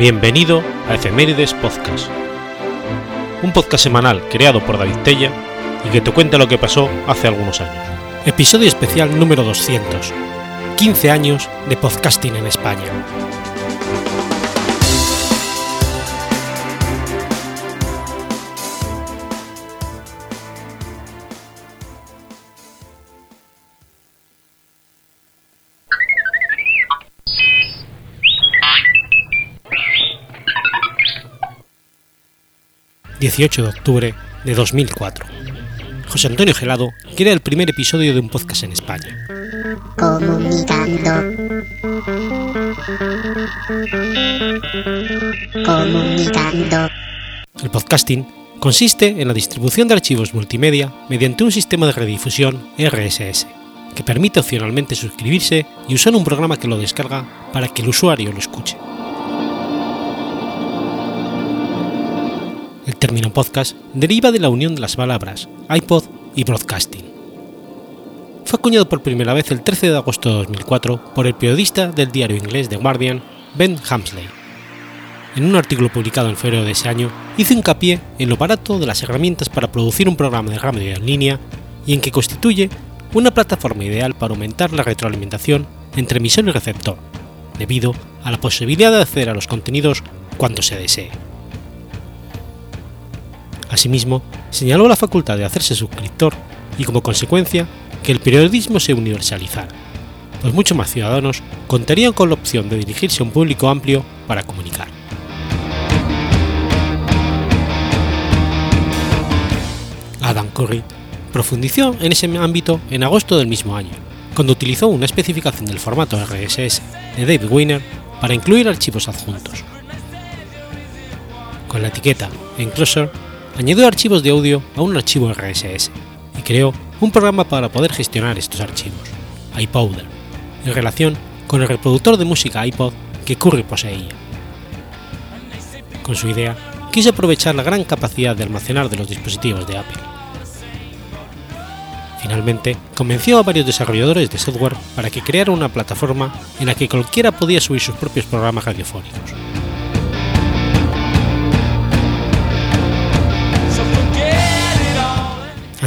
Bienvenido a Efemérides Podcast, un podcast semanal creado por David Tella y que te cuenta lo que pasó hace algunos años. Episodio especial número 200, 15 años de podcasting en España. 18 de octubre de 2004. José Antonio Gelado crea el primer episodio de un podcast en España. Comunicando. Comunicando. El podcasting consiste en la distribución de archivos multimedia mediante un sistema de redifusión RSS, que permite opcionalmente suscribirse y usar un programa que lo descarga para que el usuario lo escuche. Término podcast deriva de la unión de las palabras iPod y broadcasting. Fue acuñado por primera vez el 13 de agosto de 2004 por el periodista del diario inglés The Guardian, Ben Hamsley. En un artículo publicado en febrero de ese año, hizo hincapié en lo barato de las herramientas para producir un programa de radio en línea y en que constituye una plataforma ideal para aumentar la retroalimentación entre emisor y receptor, debido a la posibilidad de acceder a los contenidos cuando se desee. Asimismo, señaló la facultad de hacerse suscriptor y como consecuencia que el periodismo se universalizara, pues muchos más ciudadanos contarían con la opción de dirigirse a un público amplio para comunicar. Adam Curry profundizó en ese ámbito en agosto del mismo año, cuando utilizó una especificación del formato RSS de David Weiner para incluir archivos adjuntos. Con la etiqueta Enclosure añadió archivos de audio a un archivo RSS y creó un programa para poder gestionar estos archivos, iPowder, en relación con el reproductor de música iPod que Curry poseía. Con su idea, quiso aprovechar la gran capacidad de almacenar de los dispositivos de Apple. Finalmente, convenció a varios desarrolladores de software para que crearan una plataforma en la que cualquiera podía subir sus propios programas radiofónicos.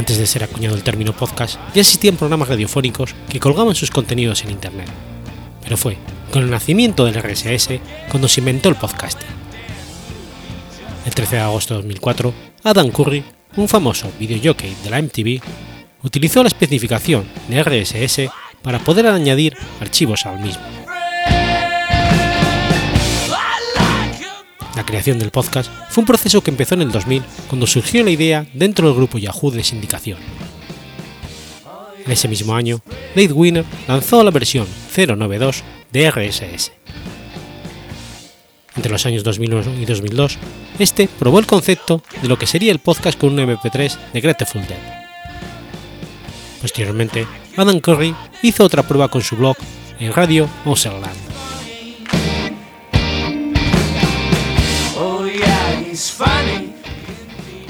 Antes de ser acuñado el término podcast, ya existían programas radiofónicos que colgaban sus contenidos en Internet. Pero fue con el nacimiento del RSS cuando se inventó el podcasting. El 13 de agosto de 2004, Adam Curry, un famoso videojockey de la MTV, utilizó la especificación de RSS para poder añadir archivos al mismo. La creación del podcast fue un proceso que empezó en el 2000 cuando surgió la idea dentro del grupo Yahoo de sindicación. En ese mismo año, Dave Winner lanzó la versión 092 de RSS. Entre los años 2001 y 2002, este probó el concepto de lo que sería el podcast con un MP3 de Grateful Dead. Posteriormente, Adam Curry hizo otra prueba con su blog en Radio Oserland.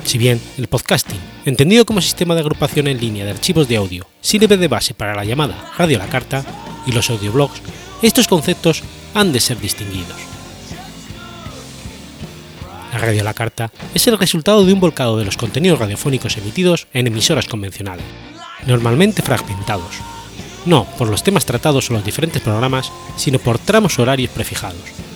Si bien el podcasting, entendido como sistema de agrupación en línea de archivos de audio, sirve de base para la llamada radio a la carta y los audioblogs, estos conceptos han de ser distinguidos. La radio a la carta es el resultado de un volcado de los contenidos radiofónicos emitidos en emisoras convencionales, normalmente fragmentados, no por los temas tratados en los diferentes programas, sino por tramos horarios prefijados.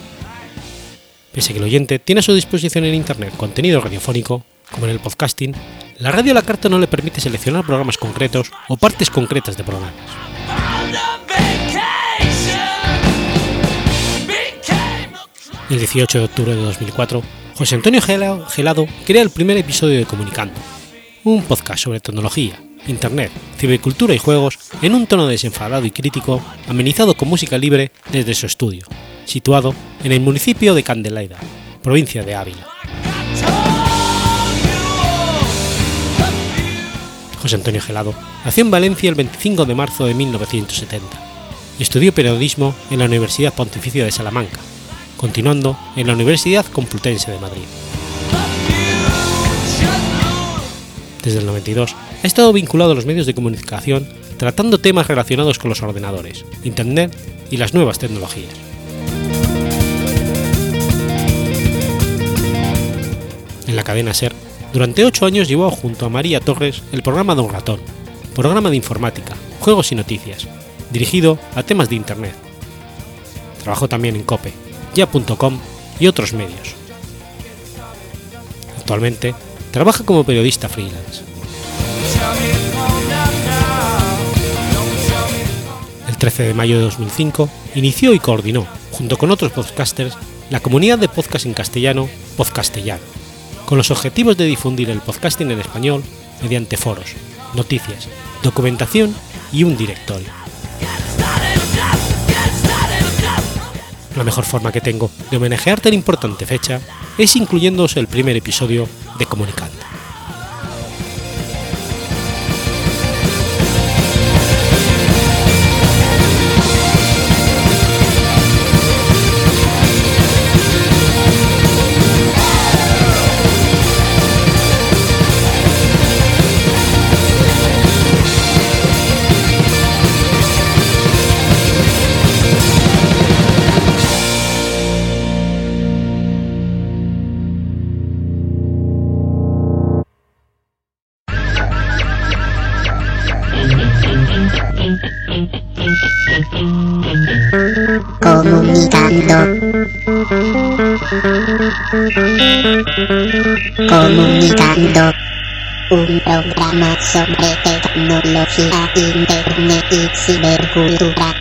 Pese a que el oyente tiene a su disposición en Internet contenido radiofónico, como en el podcasting, la radio la carta no le permite seleccionar programas concretos o partes concretas de programas. El 18 de octubre de 2004, José Antonio Gelado crea el primer episodio de Comunicando, un podcast sobre tecnología, internet, cibercultura y juegos en un tono desenfadado y crítico, amenizado con música libre desde su estudio, situado en el municipio de Candelaida, provincia de Ávila. José Antonio Gelado nació en Valencia el 25 de marzo de 1970 y estudió periodismo en la Universidad Pontificia de Salamanca, continuando en la Universidad Complutense de Madrid. Desde el 92 ha estado vinculado a los medios de comunicación tratando temas relacionados con los ordenadores, Internet y las nuevas tecnologías. En la cadena SER, durante ocho años llevó junto a María Torres el programa Don Ratón, programa de informática, juegos y noticias, dirigido a temas de Internet. Trabajó también en COPE, ya.com y otros medios. Actualmente trabaja como periodista freelance. El 13 de mayo de 2005 inició y coordinó, junto con otros podcasters, la comunidad de podcast en castellano Podcastellano, con los objetivos de difundir el podcasting en español mediante foros, noticias, documentación y un directorio. La mejor forma que tengo de homenajear tan importante fecha es incluyéndoos el primer episodio de Comunicante. Comunicando. Un programa sobre tecnología, internet y cibercultura.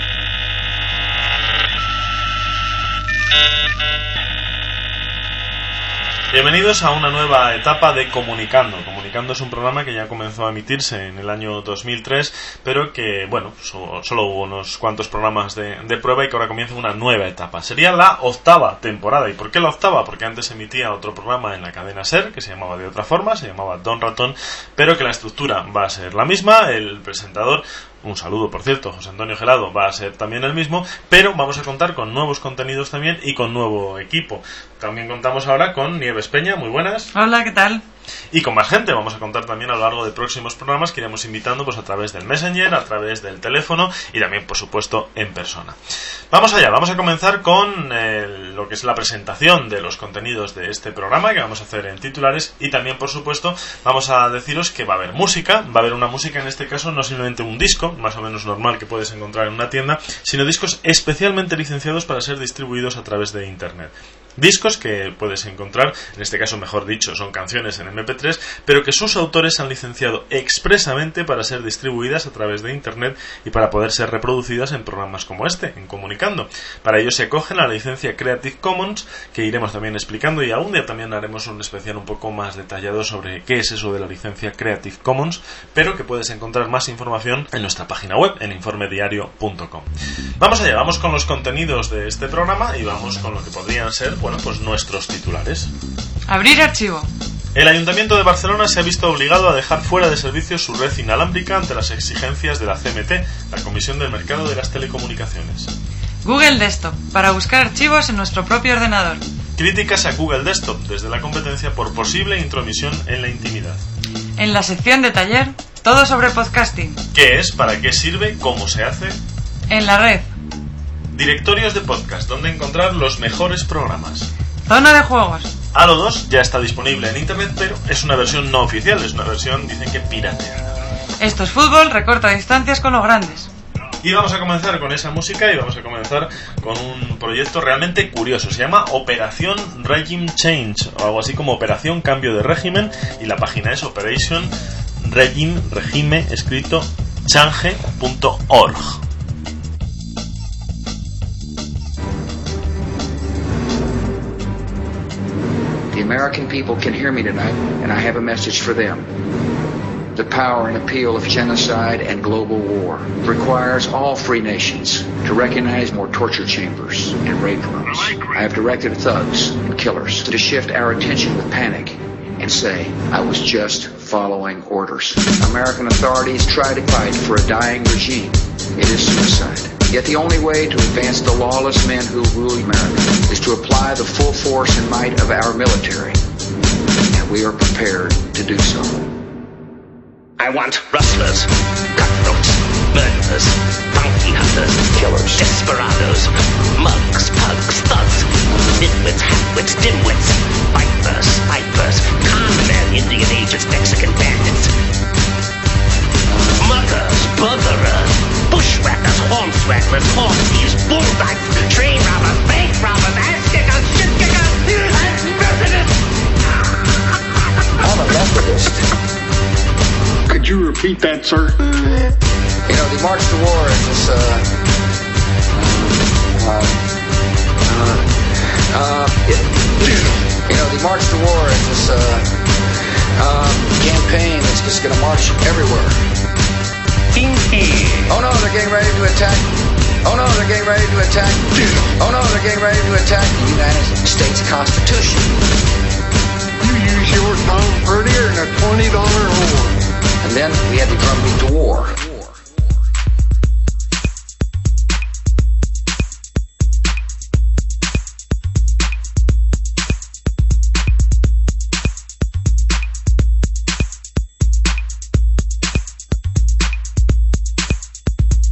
Bienvenidos a una nueva etapa de Comunicando. Comunicando es un programa que ya comenzó a emitirse en el año 2003, pero que, bueno, so- solo hubo unos cuantos programas de, de prueba y que ahora comienza una nueva etapa. Sería la octava temporada. ¿Y por qué la octava? Porque antes emitía otro programa en la cadena SER, que se llamaba de otra forma, se llamaba Don Ratón, pero que la estructura va a ser la misma. El presentador un saludo, por cierto, José Antonio Gelado va a ser también el mismo, pero vamos a contar con nuevos contenidos también y con nuevo equipo. También contamos ahora con Nieves Peña, muy buenas, Hola, ¿qué tal? Y con más gente. Vamos a contar también a lo largo de próximos programas que iremos invitando pues a través del Messenger, a través del teléfono y también, por supuesto, en persona. Vamos allá, vamos a comenzar con eh, lo que es la presentación de los contenidos de este programa que vamos a hacer en titulares y también, por supuesto, vamos a deciros que va a haber música, va a haber una música en este caso no simplemente un disco, más o menos normal que puedes encontrar en una tienda, sino discos especialmente licenciados para ser distribuidos a través de Internet. Discos que puedes encontrar, en este caso mejor dicho, son canciones en MP3, pero que sus autores han licenciado expresamente para ser distribuidas a través de Internet y para poder ser reproducidas en programas como este, en Comunicando. Para ello se acogen a la licencia Creative Commons, que iremos también explicando y algún día también haremos un especial un poco más detallado sobre qué es eso de la licencia Creative Commons, pero que puedes encontrar más información en nuestra página web, en informediario.com. Vamos allá, vamos con los contenidos de este programa y vamos con lo que podrían ser, bueno, pues nuestros titulares. Abrir archivo. El Ayuntamiento de Barcelona se ha visto obligado a dejar fuera de servicio su red inalámbrica ante las exigencias de la CMT, la Comisión del Mercado de las Telecomunicaciones. Google Desktop, para buscar archivos en nuestro propio ordenador. Críticas a Google Desktop desde la competencia por posible intromisión en la intimidad. En la sección de taller, todo sobre podcasting. ¿Qué es? ¿Para qué sirve? ¿Cómo se hace? En la red, Directorios de podcast, donde encontrar los mejores programas. zona de juegos. Halo 2 ya está disponible en internet, pero es una versión no oficial, es una versión, dicen que pirateada. Esto es fútbol, recorta distancias con los grandes. Y vamos a comenzar con esa música y vamos a comenzar con un proyecto realmente curioso. Se llama Operación Regime Change o algo así como Operación Cambio de Régimen y la página es Operation Regime, regime escrito change.org. American people can hear me tonight, and I have a message for them. The power and appeal of genocide and global war requires all free nations to recognize more torture chambers and rape rooms. I have directed thugs and killers to shift our attention with panic and say, I was just following orders. American authorities try to fight for a dying regime. It is suicide. Yet the only way to advance the lawless men who rule America is to apply the full force and might of our military. And we are prepared to do so. I want rustlers, cutthroats, murderers, bounty hunters, killers, desperados, mugs, pugs, thugs, nitwits, halfwits, dimwits, vipers, vipers, con men, Indian agents, Mexican bandits, muggers, butherers, bushwhackers, horn swagglers, horse thieves, bull dykes, train robbers, bank robbers, ass kickers, shit kickers, and presidents. I'm a Methodist. Could you repeat that, sir? You know, the March to War is this, uh, uh, uh, uh it, you know, the March to War is this, uh, um, campaign that's just going to march everywhere. Oh no, they're getting ready to attack. Oh no, they're getting ready to attack. Oh no, they're getting ready to attack the United States Constitution. You use your tongue prettier than a $20 whore. And then we had the drumbeat to war.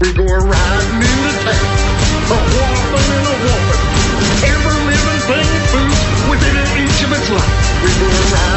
We go riding into town, a whopping and a. Every thing within of its. We go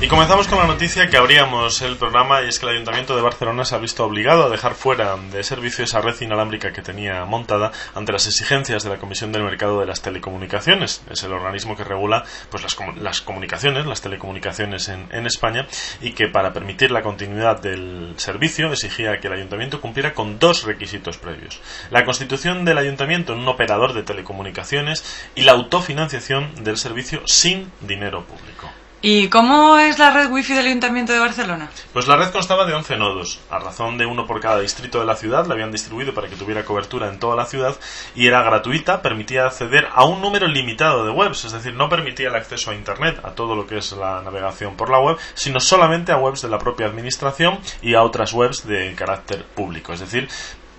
Y comenzamos con la noticia que abríamos el programa y es que el Ayuntamiento de Barcelona se ha visto obligado a dejar fuera de servicio esa red inalámbrica que tenía montada ante las exigencias de la Comisión del Mercado de las Telecomunicaciones. Es el organismo que regula pues, las, comu- las comunicaciones, las telecomunicaciones en España y que para permitir la continuidad del servicio exigía que el Ayuntamiento cumpliera con dos requisitos previos. La constitución del Ayuntamiento en un operador de telecomunicaciones y la autofinanciación del servicio sin dinero público. ¿Y cómo es la red wifi del Ayuntamiento de Barcelona? Pues la red constaba de 11 nodos, a razón de uno por cada distrito de la ciudad, la habían distribuido para que tuviera cobertura en toda la ciudad y era gratuita, permitía acceder a un número limitado de webs, es decir, no permitía el acceso a Internet, a todo lo que es la navegación por la web, sino solamente a webs de la propia administración y a otras webs de carácter público, es decir,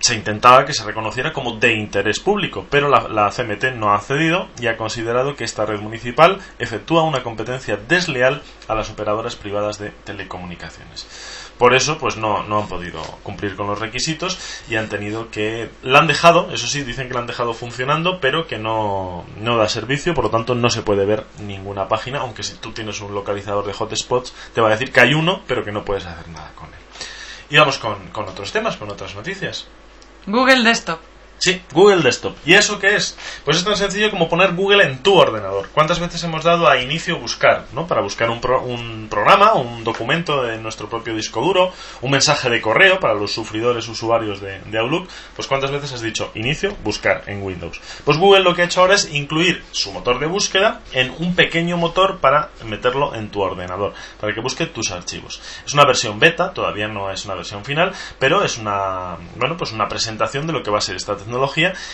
se intentaba que se reconociera como de interés público, pero la, CMT no ha cedido y ha considerado que esta red municipal efectúa una competencia desleal a las operadoras privadas de telecomunicaciones. Por eso, pues no, no han podido cumplir con los requisitos y han tenido que... La han dejado, eso sí, dicen que la han dejado funcionando, pero que no, no da servicio, por lo tanto no se puede ver ninguna página, aunque si tú tienes un localizador de hotspots, te va a decir que hay uno, pero que no puedes hacer nada con él. Y vamos con, con otros temas, con otras noticias. Google Desktop. Sí, Google Desktop. ¿Y eso qué es? Pues es tan sencillo como poner Google en tu ordenador. ¿Cuántas veces hemos dado a inicio buscar, ¿no? Para buscar un, pro- un programa, un documento en nuestro propio disco duro, un mensaje de correo para los sufridores usuarios de, de Outlook. Pues cuántas veces has dicho inicio, buscar en Windows. Pues Google lo que ha hecho ahora es incluir su motor de búsqueda en un pequeño motor para meterlo en tu ordenador, para que busque tus archivos. Es una versión beta, todavía no es una versión final, pero es una, bueno, pues una presentación de lo que va a ser esta tecnología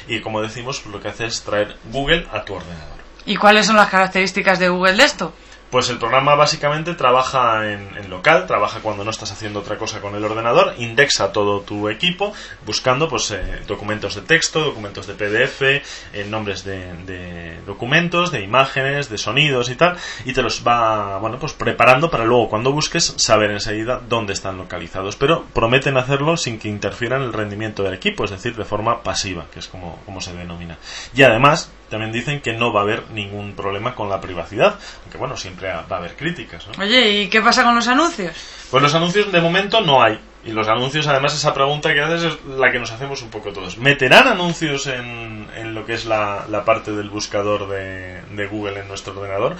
y como decimos, lo que hace es traer Google a tu ordenador. ¿Y cuáles son las características de Google Desktop? Pues el programa básicamente trabaja en, en local, trabaja cuando no estás haciendo otra cosa con el ordenador, indexa todo tu equipo buscando pues eh, documentos de texto, documentos de PDF, eh, nombres de, de documentos, de imágenes, de sonidos y tal, y te los va bueno pues preparando para luego cuando busques saber enseguida dónde están localizados. Pero prometen hacerlo sin que interfiera en el rendimiento del equipo, es decir, de forma pasiva, que es como, como se denomina. Y además también dicen que no va a haber ningún problema con la privacidad, aunque bueno, siempre va a haber críticas. ¿no? Oye, ¿y qué pasa con los anuncios? Pues los anuncios de momento no hay. Y los anuncios, además, esa pregunta que haces es la que nos hacemos un poco todos. ¿Meterán anuncios en, en lo que es la, la parte del buscador de, de Google en nuestro ordenador?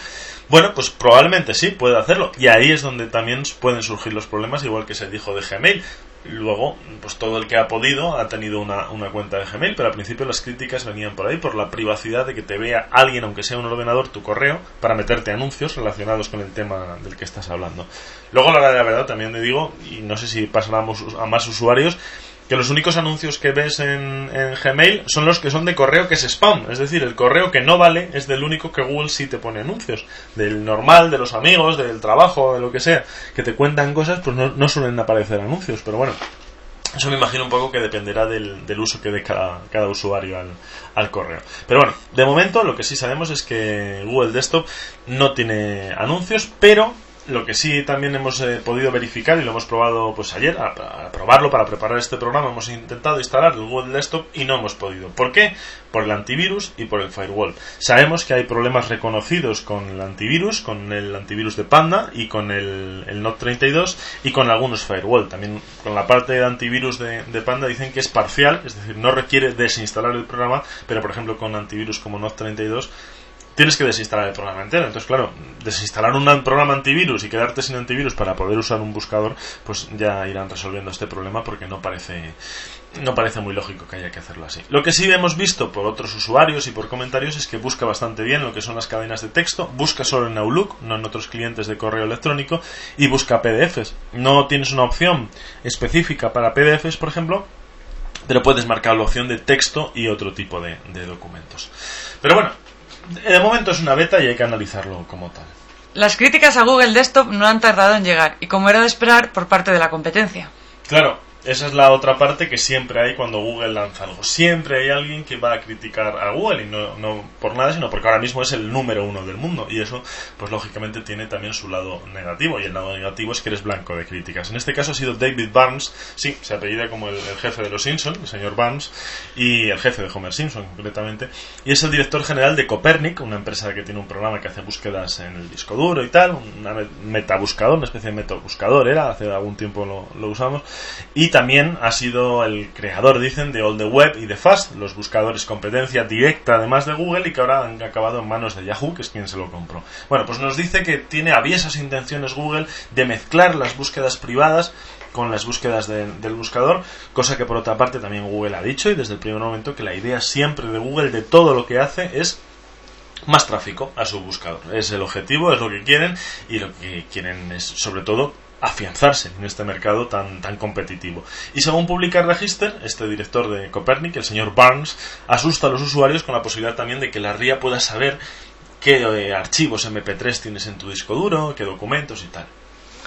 Bueno, pues probablemente sí, puede hacerlo. Y ahí es donde también pueden surgir los problemas, igual que se dijo de Gmail. Luego, pues todo el que ha podido ha tenido una, una cuenta de Gmail, pero al principio las críticas venían por ahí, por la privacidad de que te vea alguien, aunque sea un ordenador, tu correo, para meterte anuncios relacionados con el tema del que estás hablando. Luego, la, la verdad, también le digo, y no sé si pasará a más usuarios, que los únicos anuncios que ves en, Gmail son los que son de correo que es spam. Es decir, el correo que no vale es del único que Google sí te pone anuncios. Del normal, de los amigos, del trabajo, de lo que sea, que te cuentan cosas, pues no, no suelen aparecer anuncios. Pero bueno, eso me imagino un poco que dependerá del, del uso que dé cada, cada usuario al, al correo. Pero bueno, de momento lo que sí sabemos es que Google Desktop no tiene anuncios, pero lo que sí también hemos eh, podido verificar y lo hemos probado pues ayer, a, a probarlo para preparar este programa, hemos intentado instalar el Google Desktop y no hemos podido. ¿Por qué? Por el antivirus y por el firewall. Sabemos que hay problemas reconocidos con el antivirus, con el antivirus de Panda y con el, el Note 32 y con algunos firewall. También con la parte de antivirus de, de Panda dicen que es parcial, es decir, no requiere desinstalar el programa, pero por ejemplo con antivirus como Note 32 tienes que desinstalar el programa entero. Entonces, claro, desinstalar un programa antivirus y quedarte sin antivirus para poder usar un buscador, pues ya irán resolviendo este problema porque no parece no parece muy lógico que haya que hacerlo así. Lo que sí hemos visto por otros usuarios y por comentarios es que busca bastante bien lo que son las cadenas de texto, busca solo en Outlook, no en otros clientes de correo electrónico, y busca PDFs. No tienes una opción específica para PDFs, por ejemplo, pero puedes marcar la opción de texto y otro tipo de, de documentos. Pero bueno, de momento es una beta y hay que analizarlo como tal. Las críticas a Google Desktop no han tardado en llegar, y como era de esperar, por parte de la competencia. Claro, esa es la otra parte que siempre hay cuando Google lanza algo. Siempre hay alguien que va a criticar a Google y no, no por nada, sino porque ahora mismo es el número uno del mundo. Y eso, pues lógicamente, tiene también su lado negativo. Y el lado negativo es que eres blanco de críticas. En este caso ha sido David Barnes, sí, se apellida como el, jefe de los Simpsons, el señor Barnes, y el jefe de Homer Simpson, concretamente. Y es el director general de Copernic, una empresa que tiene un programa que hace búsquedas en el disco duro y tal, una metabuscador, una especie de metabuscador era, hace algún tiempo lo, usamos. También ha sido el creador, dicen, de All the Web y de Fast, los buscadores competencia directa además de Google y que ahora han acabado en manos de Yahoo, que es quien se lo compró. Bueno, pues nos dice que tiene aviesas intenciones Google de mezclar las búsquedas privadas con las búsquedas de- del buscador, cosa que por otra parte también Google ha dicho y desde el primer momento que la idea siempre de Google de todo lo que hace es más tráfico a su buscador. Es el objetivo, es lo que quieren y lo que quieren es sobre todo afianzarse en este mercado tan, tan competitivo. Y según publica Register, este director de Copernic, el señor Barnes, asusta a los usuarios con la posibilidad también de que la RIA pueda saber qué eh, archivos MP3 tienes en tu disco duro, qué documentos y tal.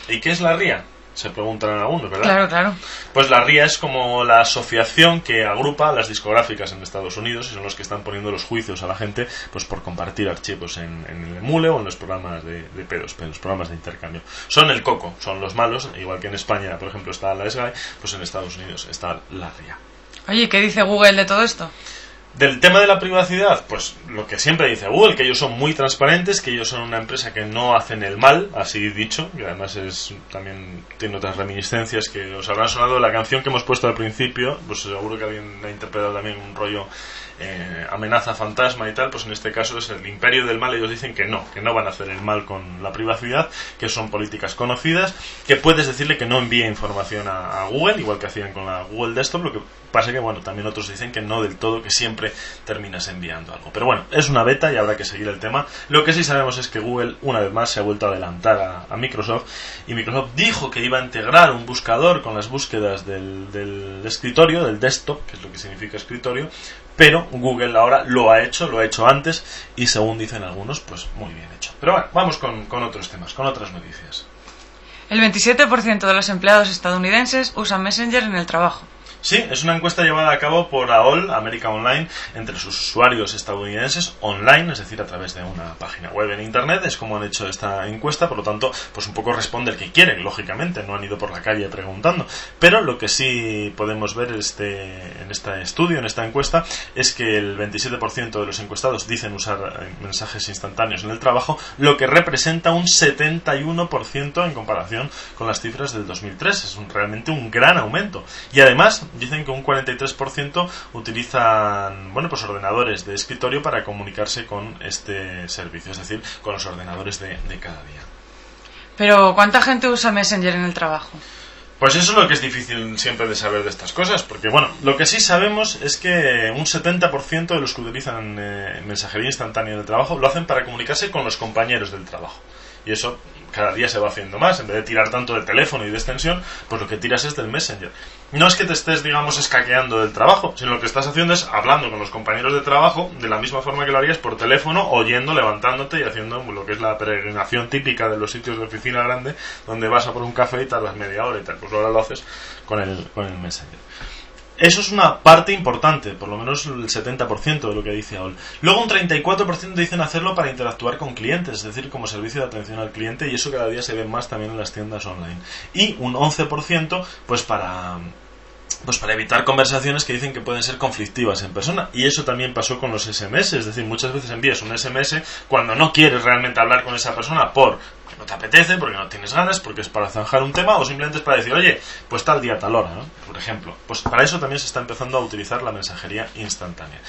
¿Y qué es la RIA? Se preguntan algunos, ¿verdad? Claro, claro. Pues la RIA es como la asociación que agrupa las discográficas en Estados Unidos y son los que están poniendo los juicios a la gente pues por compartir archivos en, el emule o en los programas de, P2P, en los programas de intercambio. Son el coco, son los malos, igual que en España, por ejemplo, está la SGAE, pues en Estados Unidos está la RIA. Oye, ¿qué dice Google de todo esto? Del tema de la privacidad, pues lo que siempre dice Google, que ellos son muy transparentes, que ellos son una empresa que no hacen el mal, así dicho, y además es también tiene otras reminiscencias que os habrán sonado. La canción que hemos puesto al principio, pues seguro que alguien ha interpretado también un rollo eh, amenaza fantasma y tal, pues en este caso es el imperio del mal, ellos dicen que no, que no van a hacer el mal con la privacidad, que son políticas conocidas, que puedes decirle que no envíe información a, Google, igual que hacían con la Google Desktop, lo que pasa que bueno, también otros dicen que no del todo, que siempre terminas enviando algo. Pero bueno, es una beta y habrá que seguir el tema. Lo que sí sabemos es que Google una vez más se ha vuelto a adelantar a, a Microsoft y Microsoft dijo que iba a integrar un buscador con las búsquedas del, del escritorio, del desktop, que es lo que significa escritorio, pero Google ahora lo ha hecho, lo ha hecho antes y según dicen algunos, pues muy bien hecho. Pero bueno, vamos con, con otros temas, con otras noticias. El 27% de los empleados estadounidenses usan Messenger en el trabajo. Sí, es una encuesta llevada a cabo por AOL, América Online, entre sus usuarios estadounidenses online, es decir, a través de una página web en Internet. Es como han hecho esta encuesta, por lo tanto, pues un poco responde el que quiere, lógicamente, no han ido por la calle preguntando. Pero lo que sí podemos ver este, en este estudio, en esta encuesta, es que el 27% de los encuestados dicen usar eh, mensajes instantáneos en el trabajo, lo que representa un 71% en comparación con las cifras del 2003. Es un- realmente un gran aumento. Y además, dicen que un 43% utilizan bueno pues ordenadores de escritorio para comunicarse con este servicio, es decir, con los ordenadores de, de cada día. Pero, ¿cuánta gente usa Messenger en el trabajo? Pues eso es lo que es difícil siempre de saber de estas cosas, porque bueno, lo que sí sabemos es que un 70% de los que utilizan eh, mensajería instantánea del trabajo lo hacen para comunicarse con los compañeros del trabajo. Y eso cada día se va haciendo más. En vez de tirar tanto del teléfono y de extensión, pues lo que tiras es del Messenger. No es que te estés, digamos, escaqueando del trabajo, sino lo que estás haciendo es hablando con los compañeros de trabajo de la misma forma que lo harías por teléfono, oyendo, levantándote y haciendo lo que es la peregrinación típica de los sitios de oficina grande, donde vas a por un café y tardas media hora y tal. Pues ahora lo haces con el, con el Messenger. Eso es una parte importante, por lo menos el 70% de lo que dice AOL. Luego un 34% dicen hacerlo para interactuar con clientes, es decir, como servicio de atención al cliente, y eso cada día se ve más también en las tiendas online. Y un 11% pues para pues para evitar conversaciones que dicen que pueden ser conflictivas en persona. Y eso también pasó con los SMS, es decir, muchas veces envías un SMS cuando no quieres realmente hablar con esa persona por no te apetece, porque no tienes ganas, porque es para zanjar un tema o simplemente es para decir, oye, pues tal día, tal hora, ¿no? Por ejemplo. Pues para eso también se está empezando a utilizar la mensajería instantánea.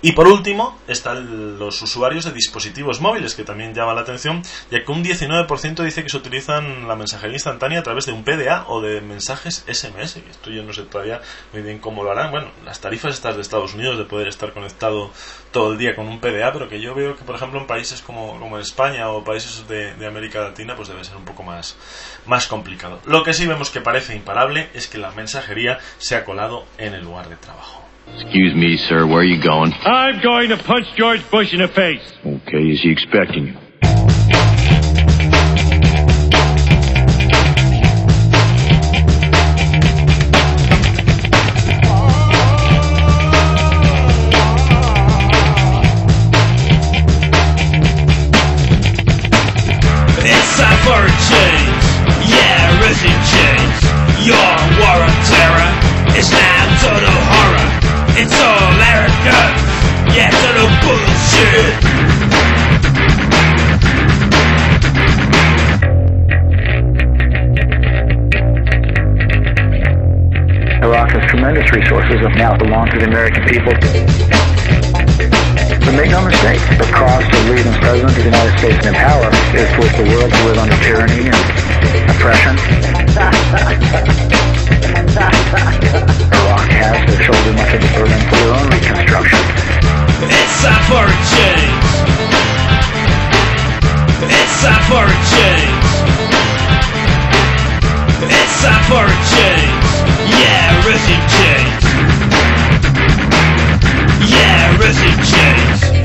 Y por último, están los usuarios de dispositivos móviles, que también llama la atención, ya que un 19% dice que se utilizan la mensajería instantánea a través de un PDA o de mensajes SMS, esto yo no sé todavía muy bien cómo lo harán. Bueno, las tarifas estas de Estados Unidos de poder estar conectado todo el día con un PDA, pero que yo veo que, por ejemplo, en países como, como España o países de América Latina, pues debe ser un poco más, más complicado. Lo que sí vemos que parece imparable es que la mensajería se ha colado en el lugar de trabajo. Excuse me, sir, where are you going? I'm going to punch George Bush in the face. Okay, is he expecting you? Tremendous resources that now belong to the American people. But make no mistake, the cost of leaving as president of the United States in power is for the world to live under tyranny and oppression. Iraq has to shoulder much of the burden for their own reconstruction. It's time for a change. It's time for a change. It's time for a change. Yeah, regime change. Yeah, regime change.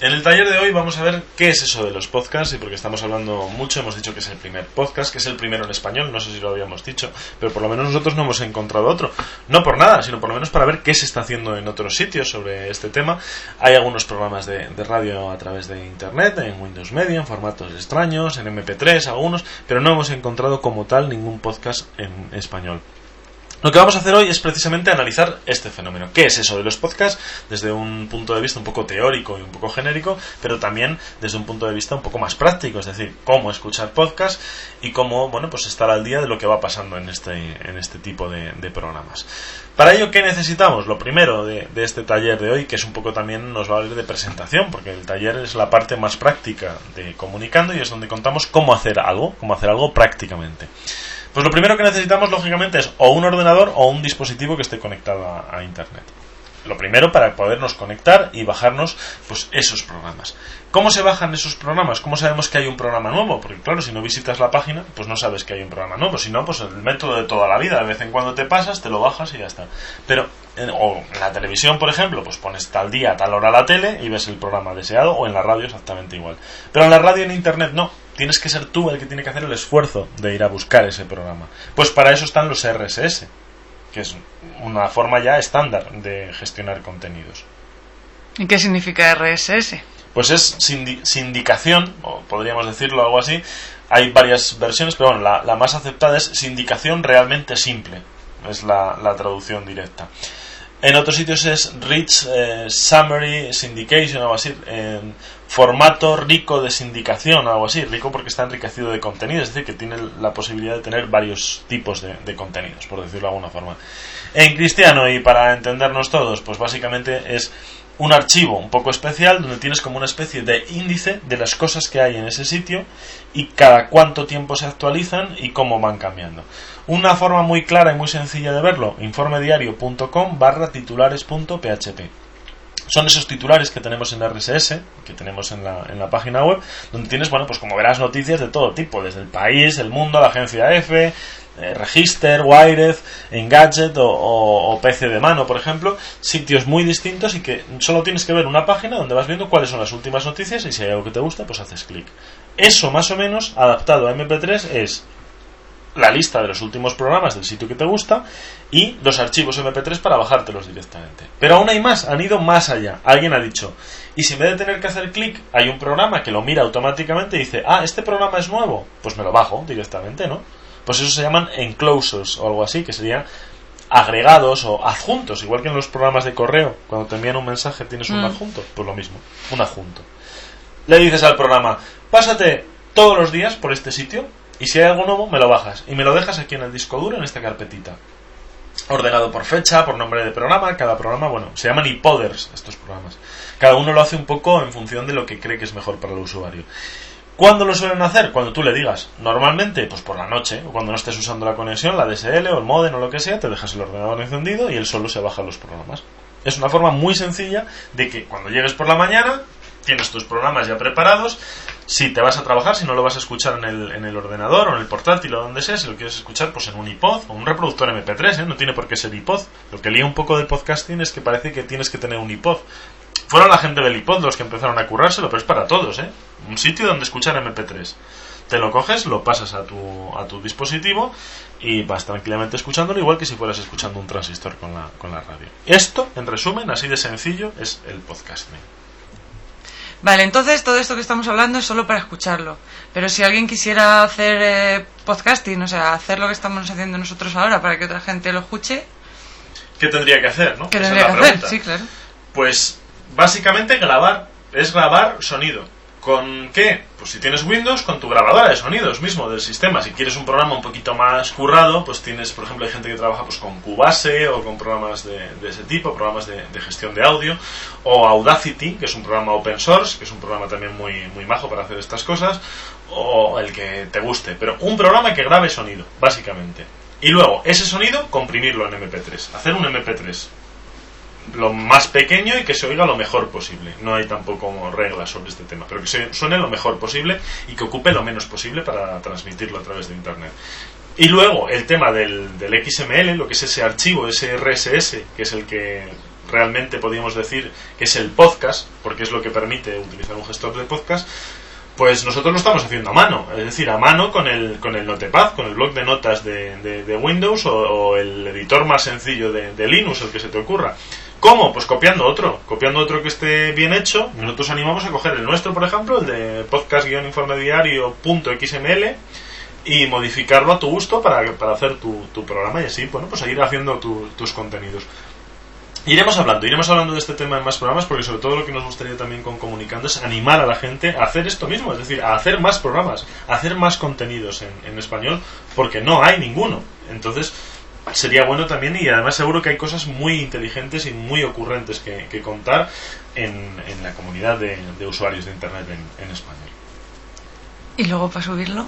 En el taller de hoy vamos a ver qué es eso de los podcasts y porque estamos hablando mucho, hemos dicho que es el primer podcast, que es el primero en español, no sé si lo habíamos dicho, pero por lo menos nosotros no hemos encontrado otro. No por nada, sino por lo menos para ver qué se está haciendo en otros sitios sobre este tema. Hay algunos programas de, de radio a través de internet, en Windows Media, en formatos extraños, en MP3, algunos, pero no hemos encontrado como tal ningún podcast en español. Lo que vamos a hacer hoy es precisamente analizar este fenómeno. ¿Qué es eso de los podcasts? Desde un punto de vista un poco teórico y un poco genérico, pero también desde un punto de vista un poco más práctico, es decir, cómo escuchar podcasts y cómo, bueno, pues estar al día de lo que va pasando en este, en este tipo de, programas. Para ello, ¿qué necesitamos? Lo primero de, de este taller de hoy, que es un poco también nos va a valer de presentación, porque el taller es la parte más práctica de comunicando y es donde contamos cómo hacer algo, cómo hacer algo prácticamente. Pues lo primero que necesitamos, lógicamente, es o un ordenador o un dispositivo que esté conectado a, Internet. lo primero para podernos conectar y bajarnos pues esos programas. ¿Cómo se bajan esos programas? ¿Cómo sabemos que hay un programa nuevo? Porque claro, si no visitas la página, pues no sabes que hay un programa nuevo. Si no, pues el método de toda la vida. De vez en cuando te pasas, te lo bajas y ya está. Pero, o en la televisión, por ejemplo, pues pones tal día, tal hora la tele y ves el programa deseado, o en la radio exactamente igual. Pero en la radio y en internet no. Tienes que ser tú el que tiene que hacer el esfuerzo de ir a buscar ese programa. Pues para eso están los RSS, que es una forma ya estándar de gestionar contenidos. ¿Y qué significa RSS? Pues es sindi- sindicación, o podríamos decirlo algo así. Hay varias versiones, pero bueno, la, la más aceptada es sindicación realmente simple. Es la, la traducción directa. En otros sitios es Rich eh, Summary Syndication, algo así. En formato rico de sindicación, algo así. Rico porque está enriquecido de contenido, es decir, que tiene la posibilidad de tener varios tipos de, de contenidos, por decirlo de alguna forma. En cristiano, y para entendernos todos, pues básicamente es un archivo un poco especial donde tienes como una especie de índice de las cosas que hay en ese sitio y cada cuánto tiempo se actualizan y cómo van cambiando. Una forma muy clara y muy sencilla de verlo, informediario.com barra titulares.php. Son esos titulares que tenemos en RSS, que tenemos en la, en la página web, donde tienes, bueno, pues como verás, noticias de todo tipo, desde el país, el mundo, la agencia F, eh, Register, Wired, Engadget o, o, o PC de mano, por ejemplo, sitios muy distintos y que solo tienes que ver una página donde vas viendo cuáles son las últimas noticias y si hay algo que te gusta, pues haces clic. Eso más o menos, adaptado a MP3, es la lista de los últimos programas del sitio que te gusta y los archivos MP3 para bajártelos directamente. Pero aún hay más, han ido más allá. Alguien ha dicho, y si en vez de tener que hacer clic, hay un programa que lo mira automáticamente y dice, ah, este programa es nuevo, pues me lo bajo directamente, ¿no? Pues eso se llaman enclosures o algo así, que serían agregados o adjuntos, igual que en los programas de correo, cuando te envían un mensaje tienes un Mm. adjunto, pues lo mismo, un adjunto. Le dices al programa, pásate todos los días por este sitio y si hay algo nuevo me lo bajas y me lo dejas aquí en el disco duro en esta carpetita. Ordenado por fecha, por nombre de programa, cada programa, bueno, se llaman iPoders estos programas. Cada uno lo hace un poco en función de lo que cree que es mejor para el usuario. ¿Cuándo lo suelen hacer? Cuando tú le digas. Normalmente, pues por la noche, o cuando no estés usando la conexión, la DSL o el modem o lo que sea, te dejas el ordenador encendido y él solo se baja los programas. Es una forma muy sencilla de que cuando llegues por la mañana, tienes tus programas ya preparados. Si te vas a trabajar, si no lo vas a escuchar en el, en el ordenador o en el portátil o donde sea, si lo quieres escuchar, pues en un iPod o un reproductor MP3, ¿eh? no tiene por qué ser iPod. Lo que lía un poco del podcasting es que parece que tienes que tener un iPod. Fueron la gente del iPod los que empezaron a currárselo, pero es para todos, ¿eh? Un sitio donde escuchar MP3. Te lo coges, lo pasas a tu, a tu dispositivo y vas tranquilamente escuchándolo, igual que si fueras escuchando un transistor con la, con la radio. Esto, en resumen, así de sencillo, es el podcasting. Vale, entonces todo esto que estamos hablando es solo para escucharlo. Pero si alguien quisiera hacer eh, podcasting, o sea, hacer lo que estamos haciendo nosotros ahora para que otra gente lo escuche, ¿Qué tendría que hacer, no? ¿qué Esa es tendría la que hacer? pregunta. Sí, claro. Pues básicamente grabar, es grabar sonido. ¿Con qué? Pues si tienes Windows, con tu grabadora de sonidos mismo del sistema. Si quieres un programa un poquito más currado, pues tienes, por ejemplo, hay gente que trabaja pues con Cubase o con programas de, ese tipo, programas de, de gestión de audio, o Audacity, que es un programa open source, que es un programa también muy, muy majo para hacer estas cosas, o el que te guste. Pero un programa que grabe sonido, básicamente. Y luego, ese sonido, comprimirlo en MP3. Hacer un MP3 lo más pequeño y que se oiga lo mejor posible. No hay tampoco reglas sobre este tema, pero que se suene lo mejor posible y que ocupe lo menos posible para transmitirlo a través de Internet. Y luego el tema del, del XML, lo que es ese archivo, ese RSS, que es el que realmente podríamos decir que es el podcast, porque es lo que permite utilizar un gestor de podcast, pues nosotros lo estamos haciendo a mano, es decir, a mano con el, con el Notepad, con el bloc de notas de, de- Windows o, el editor más sencillo de Linux, el que se te ocurra. ¿Cómo? Pues copiando otro, copiando otro que esté bien hecho. Nosotros animamos a coger el nuestro, por ejemplo, el de podcast-informadiario.xml y modificarlo a tu gusto para, para hacer tu, programa y así, bueno, pues seguir haciendo tu- tus contenidos. Iremos hablando, iremos hablando de este tema en más programas porque sobre todo lo que nos gustaría también con Comunicando es animar a la gente a hacer esto mismo, es decir, a hacer más programas, a hacer más contenidos en, en español porque no hay ninguno. Entonces sería bueno también y además seguro que hay cosas muy inteligentes y muy ocurrentes que, que contar en, la comunidad de, de usuarios de Internet en, en español. Y luego para subirlo.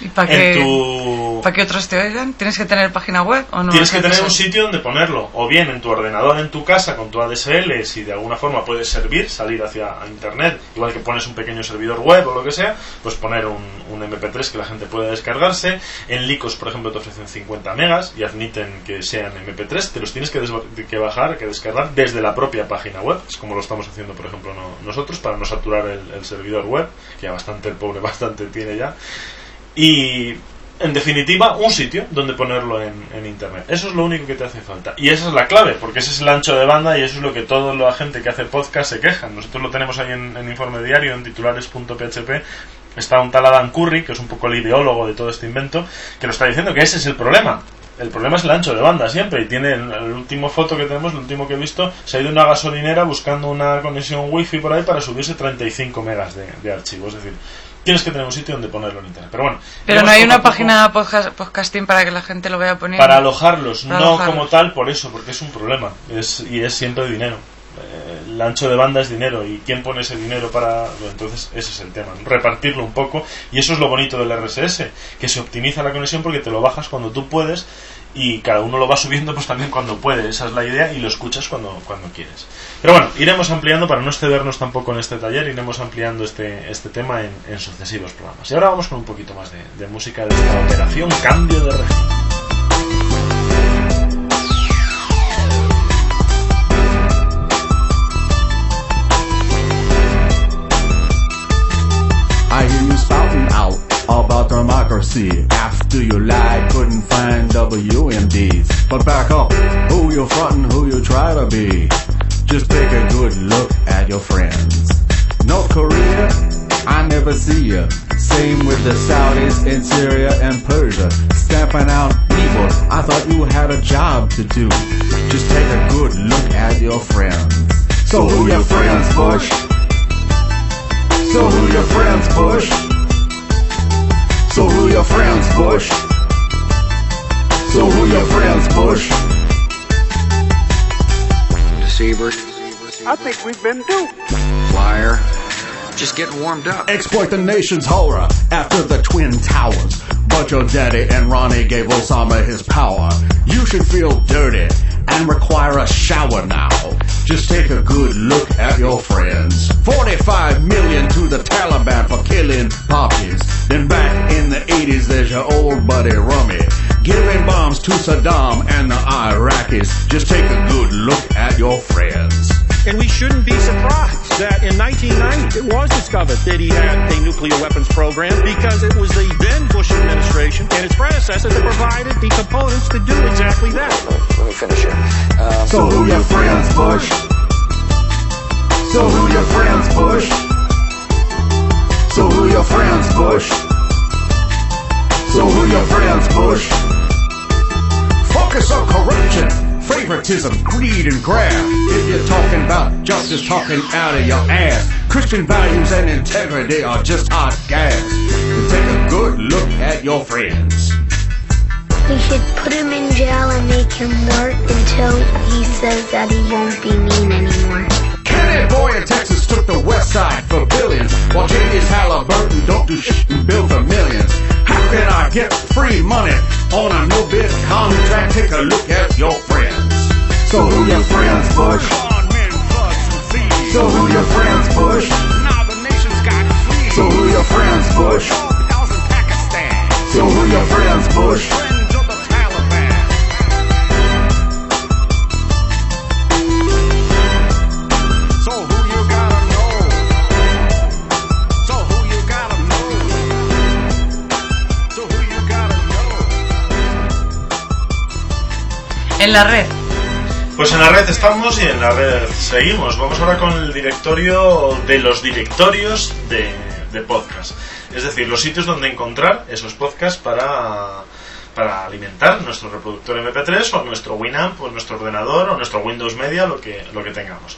¿Y para que, tu para que otros te oigan? ¿Tienes que tener página web o no? Tienes que tener un sitio donde ponerlo, o bien en tu ordenador en tu casa con tu ADSL, si de alguna forma puedes servir, salir hacia Internet, igual que pones un pequeño servidor web o lo que sea, pues poner un, un MP3 que la gente pueda descargarse. En Lycos, por ejemplo, te ofrecen 50 megas y admiten que sean MP3, te los tienes que, que bajar, que descargar desde la propia página web, es como lo estamos haciendo, por ejemplo, no- nosotros, para no saturar el, el servidor web, que ya bastante el pobre bastante tiene ya. Y en definitiva, un sitio donde ponerlo en, internet. Eso es lo único que te hace falta. Y esa es la clave, porque ese es el ancho de banda y eso es lo que toda la gente que hace podcast se quejan. Nosotros lo tenemos ahí en, en informe diario, en titulares.php. Está un tal Adam Curry, que es un poco el ideólogo de todo este invento, que lo está diciendo que ese es el problema. El problema es el ancho de banda siempre. Y tiene el, el último foto que tenemos, el último que he visto, se ha ido a una gasolinera buscando una conexión wifi por ahí para subirse 35 megas de, de archivo. Es decir, tienes que tener un sitio donde ponerlo en internet. Pero bueno, Pero no hay una página podcast- podcasting para que la gente lo vaya poniendo. para alojarlos, Para no alojarlos. como tal por eso, porque es un problema es, y es siempre dinero. Eh, El ancho de banda es dinero y quién pone ese dinero para... entonces ese es el tema, repartirlo un poco y eso es lo bonito del RSS, que se optimiza la conexión porque te lo bajas cuando tú puedes y cada uno lo va subiendo pues también cuando puede, esa es la idea y lo escuchas cuando, cuando quieres. Pero bueno, iremos ampliando para no excedernos tampoco en este taller, iremos ampliando este, este tema en, en sucesivos programas. Y ahora vamos con un poquito más de, música de esta operación Cambio de Régimen. After you lied, couldn't find WMDs. But back up, who you frontin', who you try to be. Just take a good look at your friends. North Korea, I never see ya. Same with the Saudis in Syria and Persia. Stamping out evil, I thought you had a job to do. Just take a good look at your friends. So who your friends, Bush? So who your friends, Bush? So who your friends, Bush? So who your friends, Bush? Deceiver, I think we've been duped. liar, just getting warmed up. Exploit the nation's horror after the Twin Towers. But your daddy and Ronnie gave Osama his power. You should feel dirty and require a shower now. Just take a good look at your friends. 45 million to the Taliban for killing poppies. Then back in the 80s, there's your old buddy Rummy. Giving bombs to Saddam and the Iraqis. Just take a good look at your friends. And we shouldn't be surprised that in 1990 it was discovered that he had a nuclear weapons program because it was the then Bush administration and its predecessor that provided the components to do exactly that. Let me finish here. Um, So who your friends, Bush? So who your friends, Bush? So who your friends, Bush? So who your friends, Bush? Focus on corruption, favoritism, greed, and graft. If you're talking about justice, talking out of your ass. Christian values and integrity are just hot gas. Take a good look at your friends. We should put him in jail and make him work until he says that he won't be mean anymore. Kennedy boy in Texas took the west side for billions, while James Halliburton don't do shit and bill for millions. How can I get free money on a no bid contract? Take a look at your friends. So who your friends, Bush? So who your friends, Bush? So who your friends, Bush? So who your friends, Bush? So who you gotta know? So who you gotta know? So who you gotta know? En la red. Pues en la red estamos y en la red seguimos. Vamos ahora con el directorio de los directorios de, de podcast. Es decir, los sitios donde encontrar esos podcasts para, para alimentar nuestro reproductor MP3 o nuestro Winamp o nuestro ordenador o nuestro Windows Media, lo que, lo que tengamos.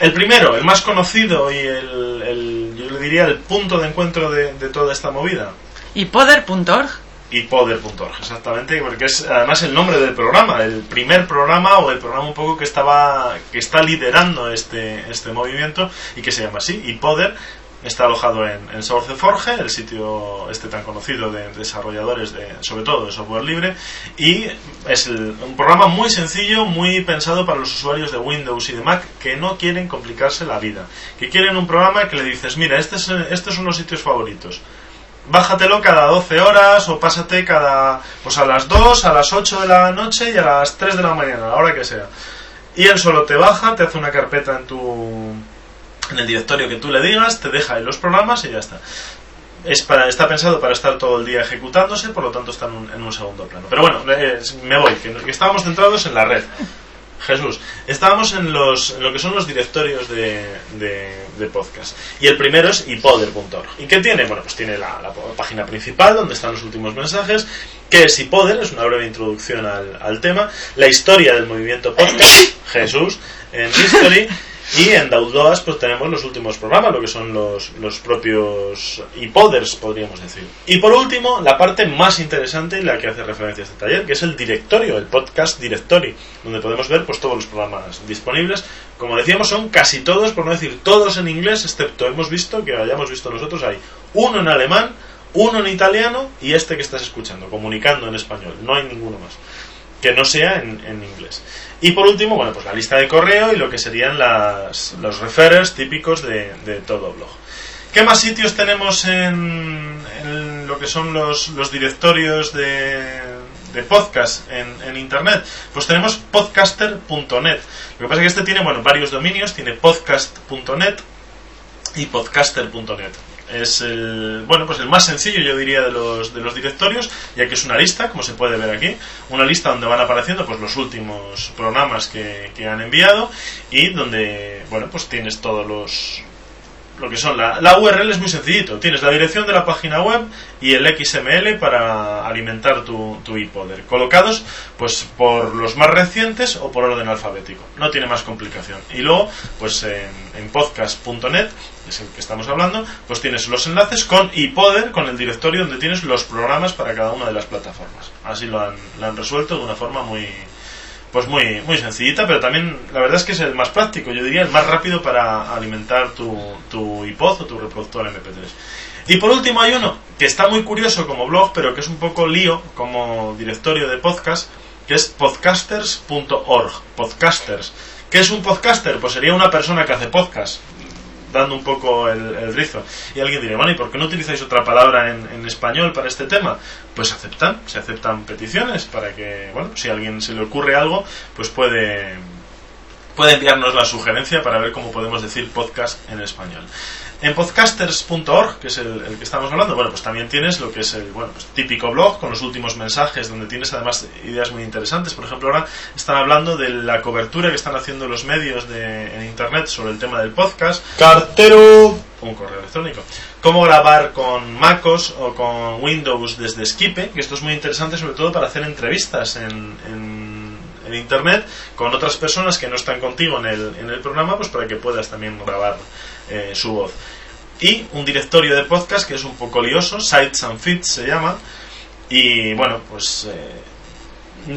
El primero, el más conocido y el, el- yo le diría el punto de encuentro de, de toda esta movida, Y poder.org. y poder.org, exactamente, porque es además el nombre del programa, el primer programa o el programa un poco que estaba que está liderando este este movimiento y que se llama así, y poder Está alojado en, en SourceForge, el sitio este tan conocido de desarrolladores, de, sobre todo de software libre, y es el- un programa muy sencillo, muy pensado para los usuarios de Windows y de Mac que no quieren complicarse la vida, que quieren un programa que le dices, mira, este es, estos son los sitios favoritos. Bájatelo cada 12 horas o pásate cada pues a las 2, a las 8 de la noche y a las 3 de la mañana, a la hora que sea. Y él solo te baja, te hace una carpeta en tu en el directorio que tú le digas, te deja ahí los programas y ya está. Es para, está pensado para estar todo el día ejecutándose, por lo tanto está en un, en un segundo plano. Pero bueno, eh, me voy, que estábamos centrados en la red. Jesús, estábamos en, los, en lo que son los directorios de, de, de podcast. Y el primero es ipoder.org. ¿Y qué tiene? Bueno, pues tiene la, la página principal donde están los últimos mensajes. ¿Qué es ipoder? Es una breve introducción al, al tema. La historia del movimiento podcast. Jesús, en History. Y en Daudloas pues tenemos los últimos programas, lo que son los, los propios iPoders, podríamos decir. Y por último, la parte más interesante la que hace referencia a este taller, que es el directorio, el podcast directory, donde podemos ver pues todos los programas disponibles. Como decíamos, son casi todos, por no decir todos en inglés, excepto hemos visto, que hayamos visto nosotros, hay uno en alemán, uno en italiano y este que estás escuchando, comunicando en español. No hay ninguno más que no sea en, en inglés. Y por último, bueno, pues la lista de correo y lo que serían las, los referers típicos de, de todo blog. ¿Qué más sitios tenemos en, en lo que son los, los directorios de, de podcast en, en internet? Pues tenemos podcaster.net. Lo que pasa es que este tiene, bueno, varios dominios, tiene podcast.net y podcaster.net. Es el, bueno, pues el más sencillo, yo diría, de los, de los directorios, ya que es una lista, como se puede ver aquí, una lista donde van apareciendo pues los últimos programas que, que han enviado y donde, bueno, pues tienes todos los, lo que son la, la URL es muy sencillito. Tienes la dirección de la página web y el XML para alimentar tu, tu iPoder. Colocados pues por los más recientes o por orden alfabético. No tiene más complicación. Y luego, pues en, en podcast.net, que es el que estamos hablando, pues tienes los enlaces con iPoder, con el directorio donde tienes los programas para cada una de las plataformas. Así lo han, lo han resuelto de una forma muy, pues muy, muy sencillita, pero también la verdad es que es el más práctico, yo diría el más rápido para alimentar tu, tu iPod o tu reproductor MP3. Y por último hay uno que está muy curioso como blog, pero que es un poco lío como directorio de podcast, que es podcasters.org. Podcasters. ¿Qué es un podcaster? Pues sería una persona que hace podcast dando un poco el, rizo. Y alguien diría, bueno, ¿y por qué no utilizáis otra palabra en, en, español para este tema? Pues aceptan, se aceptan peticiones para que, bueno, si a alguien se le ocurre algo, pues puede, puede enviarnos la sugerencia para ver cómo podemos decir podcast en español. En podcasters.org, que es el, el, que estamos hablando, bueno, pues también tienes lo que es el bueno, pues típico blog con los últimos mensajes, donde tienes además ideas muy interesantes. Por ejemplo, ahora están hablando de la cobertura que están haciendo los medios de, en internet sobre el tema del podcast. Cartero, un correo electrónico. Cómo grabar con MacOS o con Windows desde Skype, que esto es muy interesante sobre todo para hacer entrevistas en, en en internet con otras personas que no están contigo en el, en el programa, pues para que puedas también grabar eh, su voz. Y un directorio de podcast que es un poco lioso, Sites and Feeds se llama. Y bueno, pues eh,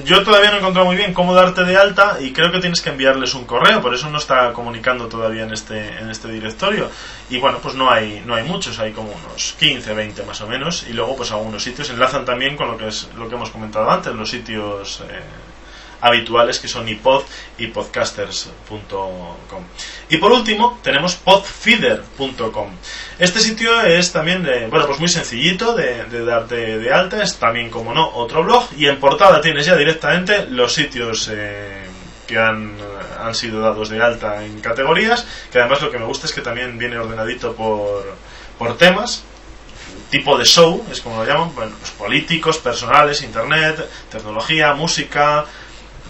yo todavía no he encontrado muy bien cómo darte de alta y creo que tienes que enviarles un correo, por eso no está comunicando todavía en este, en este directorio. Y bueno, pues no hay, no hay muchos, hay como unos 15, 20 más o menos. Y luego pues algunos sitios enlazan también con lo que es lo que hemos comentado antes, los sitios... Eh, habituales que son iPod y podcasters.com. Y por último tenemos podfeeder.com. Este sitio es también, eh, bueno, pues muy sencillito de, darte de alta, es también, como no, otro blog y en portada tienes ya directamente los sitios eh, que han, han sido dados de alta en categorías, que además lo que me gusta es que también viene ordenadito por, por temas, tipo de show, es como lo llaman, bueno, pues políticos, personales, internet, tecnología, música,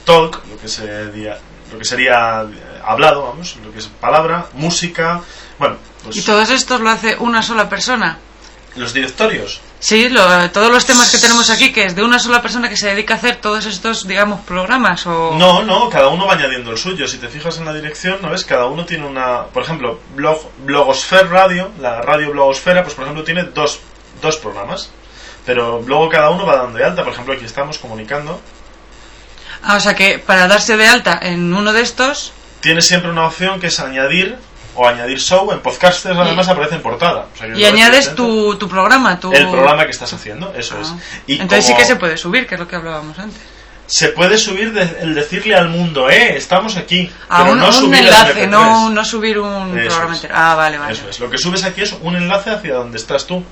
talk, lo que sería, lo que sería hablado, vamos, lo que es palabra, música, bueno. Pues ¿Y todos estos lo hace una sola persona? ¿Los directorios? Sí, lo, todos los temas que tenemos aquí, que es de una sola persona que se dedica a hacer todos estos, digamos, programas o... No, no, cada uno va añadiendo el suyo. Si te fijas en la dirección, ¿no ves? Cada uno tiene una... Por ejemplo, blog, Blogosphere Radio, la radio Blogosfera, pues por ejemplo tiene dos, dos programas. Pero luego cada uno va dando de alta. Por ejemplo, aquí estamos comunicando Ah, o sea que para darse de alta en uno de estos... Tienes siempre una opción que es añadir o añadir show, en podcasters además aparece en portada. O sea que Y añades tu, tu programa, tu... el programa que estás haciendo, eso Ah. es. Y Entonces sí que se puede subir, que es lo que hablábamos antes. se puede subir de- el decirle al mundo, eh, estamos aquí. A pero un, no un subir enlace, MP3. no, no subir un Eso programa entero. Ah, vale, vale. Eso es. Lo que subes aquí es un enlace hacia donde estás tú.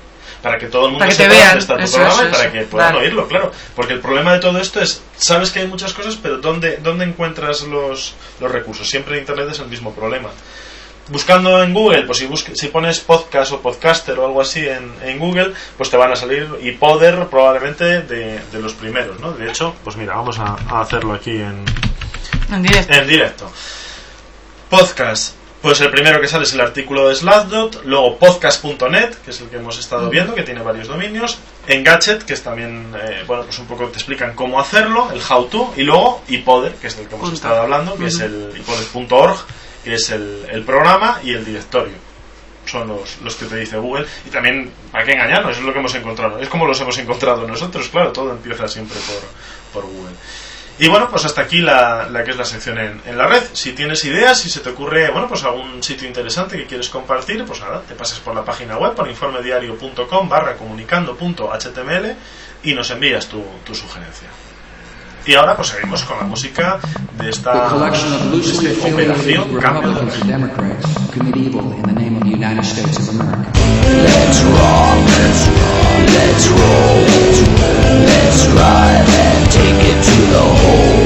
Para que todo el mundo Para que te sepa vean, dónde está tu eso, programa eso, y para que puedan Vale. oírlo, claro. Porque el problema de todo esto es, sabes que hay muchas cosas, pero ¿dónde, dónde encuentras los, los recursos? Siempre en Internet es el mismo problema. Buscando en Google, pues si, busque- si pones podcast o podcaster o algo así en, en Google, pues te van a salir y poder probablemente de, de los primeros, ¿no? De hecho, pues mira, vamos a, a hacerlo aquí en, En directo. en directo. Podcast. Pues el primero que sale es el artículo de Slashdot, luego podcast.net, que es el que hemos estado viendo, que tiene varios dominios, Engadget, que es también, eh, bueno, pues un poco te explican cómo hacerlo, el how to, y luego iPoder, que es del que hemos estado hablando, que es el iPoder.org, que es el, el programa y el directorio. Son los, los que te dice Google. Y también, ¿para qué engañarnos? Es lo que hemos encontrado. Es como los hemos encontrado nosotros, claro, todo empieza siempre por, por Google. Y bueno, pues hasta aquí la, la que es la sección en, en la red. Si tienes ideas, si se te ocurre, bueno, pues algún sitio interesante que quieres compartir, pues nada, te pasas por la página web, por informediario.com barra comunicando.html y nos envías tu, tu sugerencia. Y ahora pues seguimos con la música de esta de affiliated operación Cambio and the United States of America. Let's rock, let's rock, let's roll, let's drive and take it to the hole.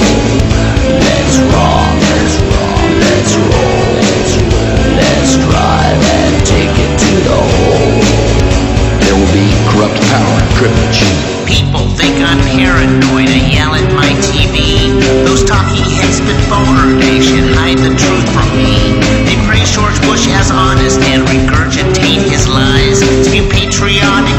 Let's rock, let's rock, let's roll, let's drive and take it to the hole. There will be corrupt power and privilege. People think I'm paranoid, I yell at my TV. Those talking heads spit they should hide the truth from me. George Bush as honest and regurgitate his lies. Spew patriotic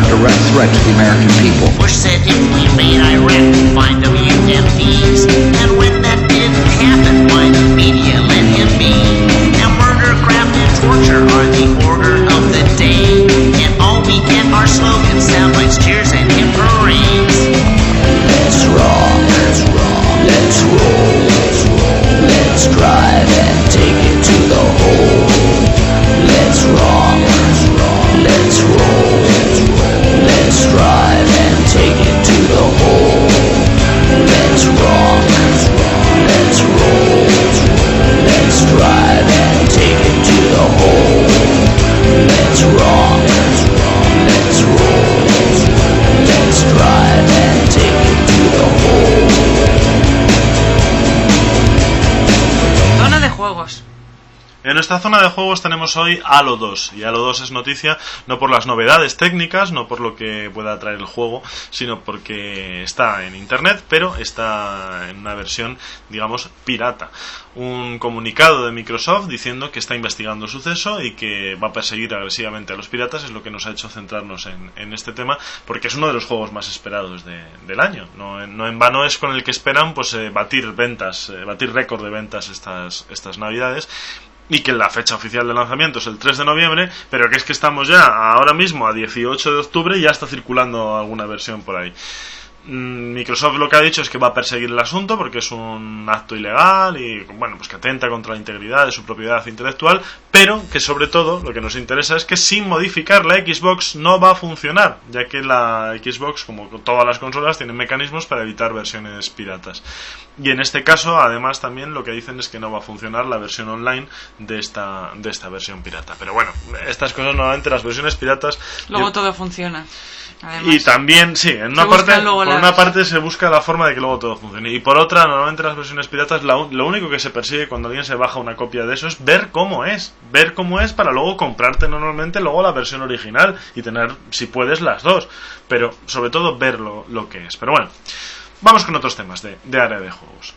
are a direct threat to the American people. Bush said if we invade Iraq, we'd find WMDs. And when that didn't happen, why the media let him be? Now murder, graft, and torture are the order of the day. And all we get are slogans, soundbites, cheers, and hymn parades. Let's rock, let's rock, let's roll, Esta zona de juegos tenemos hoy Halo 2 y Halo 2 es noticia no por las novedades técnicas, no por lo que pueda traer el juego, sino porque está en internet, pero está en una versión, digamos, pirata. Un comunicado de Microsoft diciendo que está investigando el suceso y que va a perseguir agresivamente a los piratas es lo que nos ha hecho centrarnos en, este tema, porque es uno de los juegos más esperados de- del año. No, no en vano es con el que esperan pues eh, batir ventas, eh, batir récord de ventas estas, estas navidades y que la fecha oficial de lanzamiento es el 3 de noviembre, pero que es que estamos ya ahora mismo a 18 de octubre y ya está circulando alguna versión por ahí. Mm, Microsoft lo que ha dicho es que va a perseguir el asunto porque es un acto ilegal y bueno, pues que atenta contra la integridad de su propiedad intelectual, pero que sobre todo lo que nos interesa es que sin modificar la Xbox no va a funcionar, ya que la Xbox, como todas las consolas, tiene mecanismos para evitar versiones piratas. Y en este caso, además, también lo que dicen es que no va a funcionar la versión online de esta, de esta versión pirata. Pero bueno, estas cosas normalmente las versiones piratas Luego yo- todo funciona. Además, y también, sí, en una parte, por las- una parte se busca la forma de que luego todo funcione. Y por otra, normalmente las versiones piratas, la lo único que se persigue cuando alguien se baja una copia de eso es ver cómo es. Ver cómo es para luego comprarte normalmente luego la versión original y tener, si puedes, las dos. Pero sobre todo ver lo, lo que es. Pero bueno, vamos con otros temas de, de área de juegos.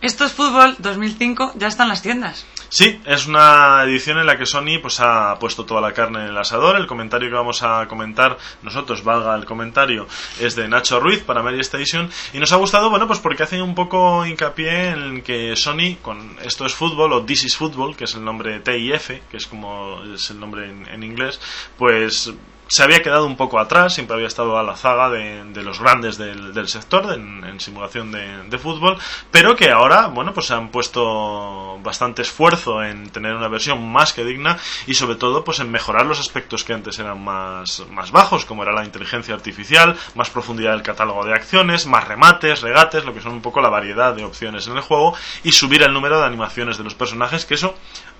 Esto es Fútbol 2005, ya está en las tiendas. Sí, es una edición en la que Sony pues ha puesto toda la carne en el asador. El comentario que vamos a comentar nosotros, valga el comentario, es de Nacho Ruiz para Mary Station y nos ha gustado, bueno, pues porque hace un poco hincapié en que Sony con esto es fútbol o This is Football, que es el nombre TIF, que es como es el nombre en, en inglés, pues se había quedado un poco atrás, siempre había estado a la zaga de, los grandes del, del sector en, en simulación de, de, fútbol, pero que ahora, bueno, pues se han puesto bastante esfuerzo en tener una versión más que digna y sobre todo pues en mejorar los aspectos que antes eran más, más bajos, como era la inteligencia artificial, más profundidad del catálogo de acciones, más remates, regates, lo que son un poco la variedad de opciones en el juego y subir el número de animaciones de los personajes, que eso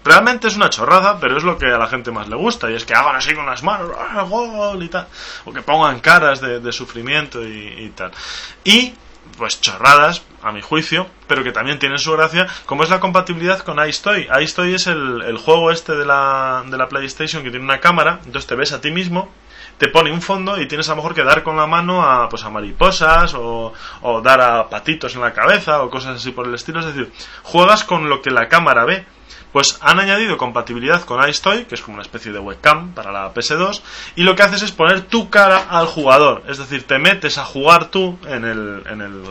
realmente es una chorrada, pero es lo que a la gente más le gusta, y es que hagan así con las manos, ¡ah, gol! y tal, o que pongan caras de, sufrimiento y, tal. Y, pues chorradas, a mi juicio, pero que también tienen su gracia, como es la compatibilidad con iStoy. iStoy es el, juego este de la, de la PlayStation que tiene una cámara, entonces te ves a ti mismo te pone un fondo y tienes a lo mejor que dar con la mano a, pues, a mariposas o, dar a patitos en la cabeza o cosas así por el estilo. Es decir, juegas con lo que la cámara ve. Pues han añadido compatibilidad con iStoy, que es como una especie de webcam para la PS2, y lo que haces es poner tu cara al jugador, es decir, te metes a jugar tú en el, en el,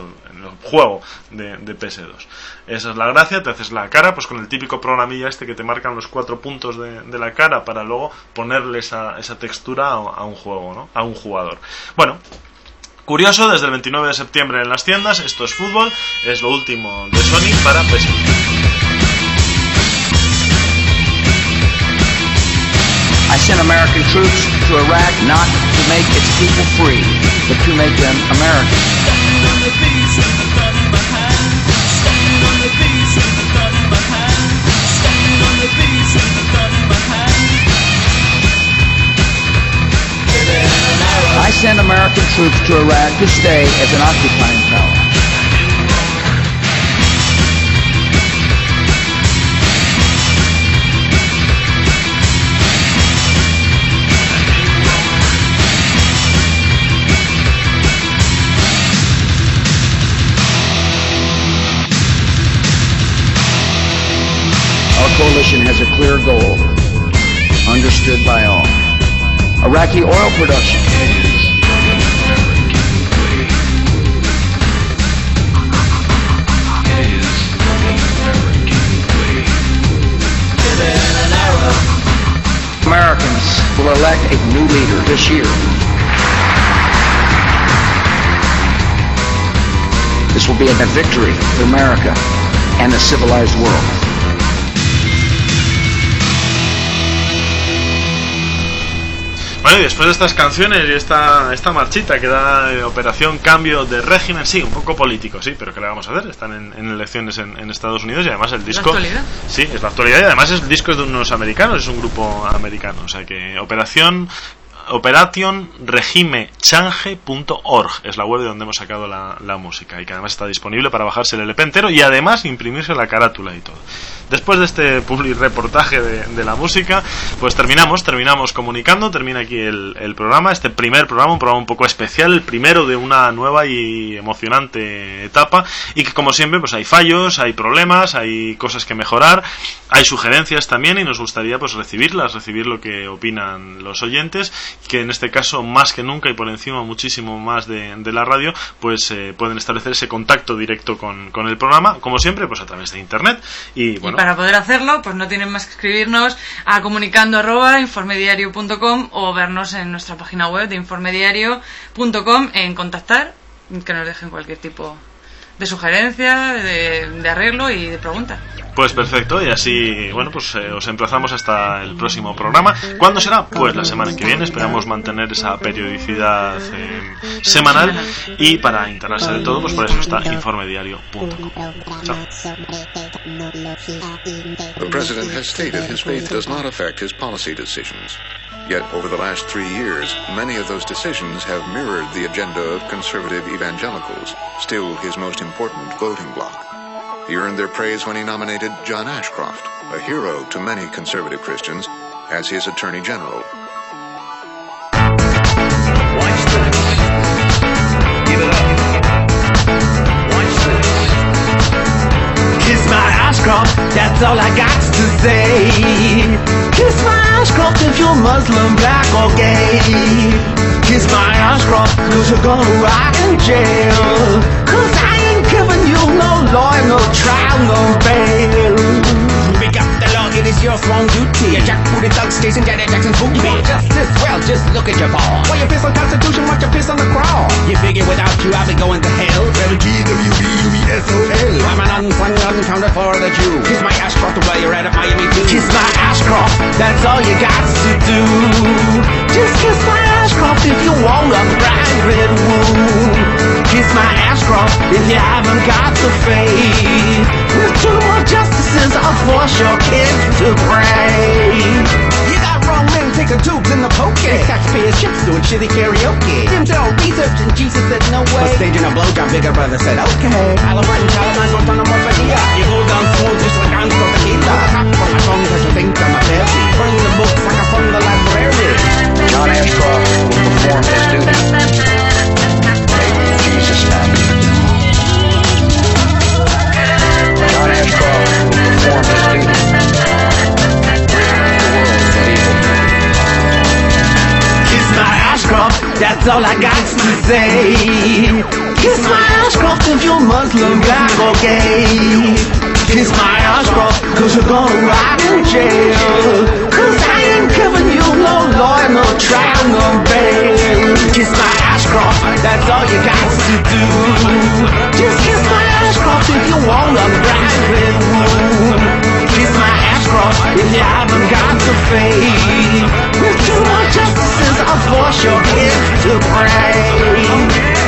juego de, de, PS2. Esa es la gracia, te haces la cara, pues con el típico programilla este que te marcan los cuatro puntos de, de la cara para luego ponerle esa, esa textura a, a un juego, ¿no? A un jugador. Bueno, Curioso, desde el 29 de septiembre en las tiendas, esto es fútbol, es lo último de Sony para PS2. I sent American troops to Iraq not to make its people free, but to make them American. I sent American troops to Iraq to stay as an occupying power. Coalition has a clear goal, understood by all. Iraqi oil production. Americans will elect a new leader this year. This will be a victory for America and the civilized world. Bueno, y después de estas canciones y esta, esta marchita que da eh, Operación Cambio de Régimen, sí, un poco político, sí, pero ¿qué le vamos a hacer? Están en, en elecciones en, en, Estados Unidos y además el disco... ¿La actualidad? Sí, es la actualidad y además el disco es de unos americanos, es un grupo americano, o sea que Operación operationregimechange.org es la web de donde hemos sacado la, la, música y que además está disponible para bajarse el LP entero y además imprimirse la carátula y todo. Después de este public reportaje de, la música, pues terminamos, terminamos comunicando, termina aquí el, programa, este primer programa, un programa un poco especial, el primero de una nueva y emocionante etapa y que como siempre pues hay fallos, hay problemas, hay cosas que mejorar, hay sugerencias también y nos gustaría pues recibirlas, recibir lo que opinan los oyentes que en este caso más que nunca y por encima muchísimo más de, la radio pues eh, pueden establecer ese contacto directo con, con, el programa como siempre pues a través de internet y bueno para poder hacerlo pues no tienen más que escribirnos a comunicando arroba informediario.com o vernos en nuestra página web de informediario.com en contactar que nos dejen cualquier tipo de sugerencia, de, de, arreglo y de pregunta. Pues perfecto, y así, bueno, pues eh, os emplazamos hasta el próximo programa. ¿Cuándo será? Pues la semana que viene. Esperamos mantener esa periodicidad eh, semanal y para enterarse de todo, pues por eso está informediario.com. Chao. Yet, over the last three years, many of those decisions have mirrored the agenda of conservative evangelicals, still his most important voting bloc. He earned their praise when he nominated John Ashcroft, a hero to many conservative Christians, as his Attorney General. Ashcroft, that's all I got to say. Kiss my Ashcroft if you're Muslim, black or gay. Kiss my Ashcroft, cause you're gonna rot in jail. Cause I ain't giving you no lawyer, no trial, no bail. Is your strong duty. A jackbooted thug station, Janet Jackson's booty. You want justice? Well, just look at your ball. Why you piss on Constitution, watch your piss on the cross. You figure without you I'll be going to hell. L-G-W-B-U-E-S-O-L. I'm an unsung, uncounted for the Jew. Kiss my Ashcroft while you're at it, Miami too. Kiss my Ashcroft, that's all you got to do. Just kiss my Ashcroft if you want a bright red wound. Kiss my Ashcroft if you haven't got the faith. With two more justices, I'll force your kids to pray. You got wrong men taking tubes in the poke. Taxpayer ships doing shitty karaoke. Them all researching Jesus said no way. But staging a blowjob, bigger brother said okay. Halliburton, Calamine, Guantanamo, Padilla. You go down smooth just like I'm from tequila. Top for my tongue cause you think I'm a baby. Burn the books like I'm from the library. John Ashcroft will perform his duty. Make Jesus happy. John Ashcroft will perform his duty. Ashcroft, that's all I got to say. Kiss my Ashcroft if you're Muslim, black or gay. Kiss my Ashcroft, cause you're gonna rot in jail. Cause I ain't giving you no lawyer, no trial, no bail. Kiss my Ashcroft, that's all you got to do. Just kiss my Ashcroft if you want a bright red wound. Kiss my Ashcroft if you haven't got the faith. I'll force your kids to pray.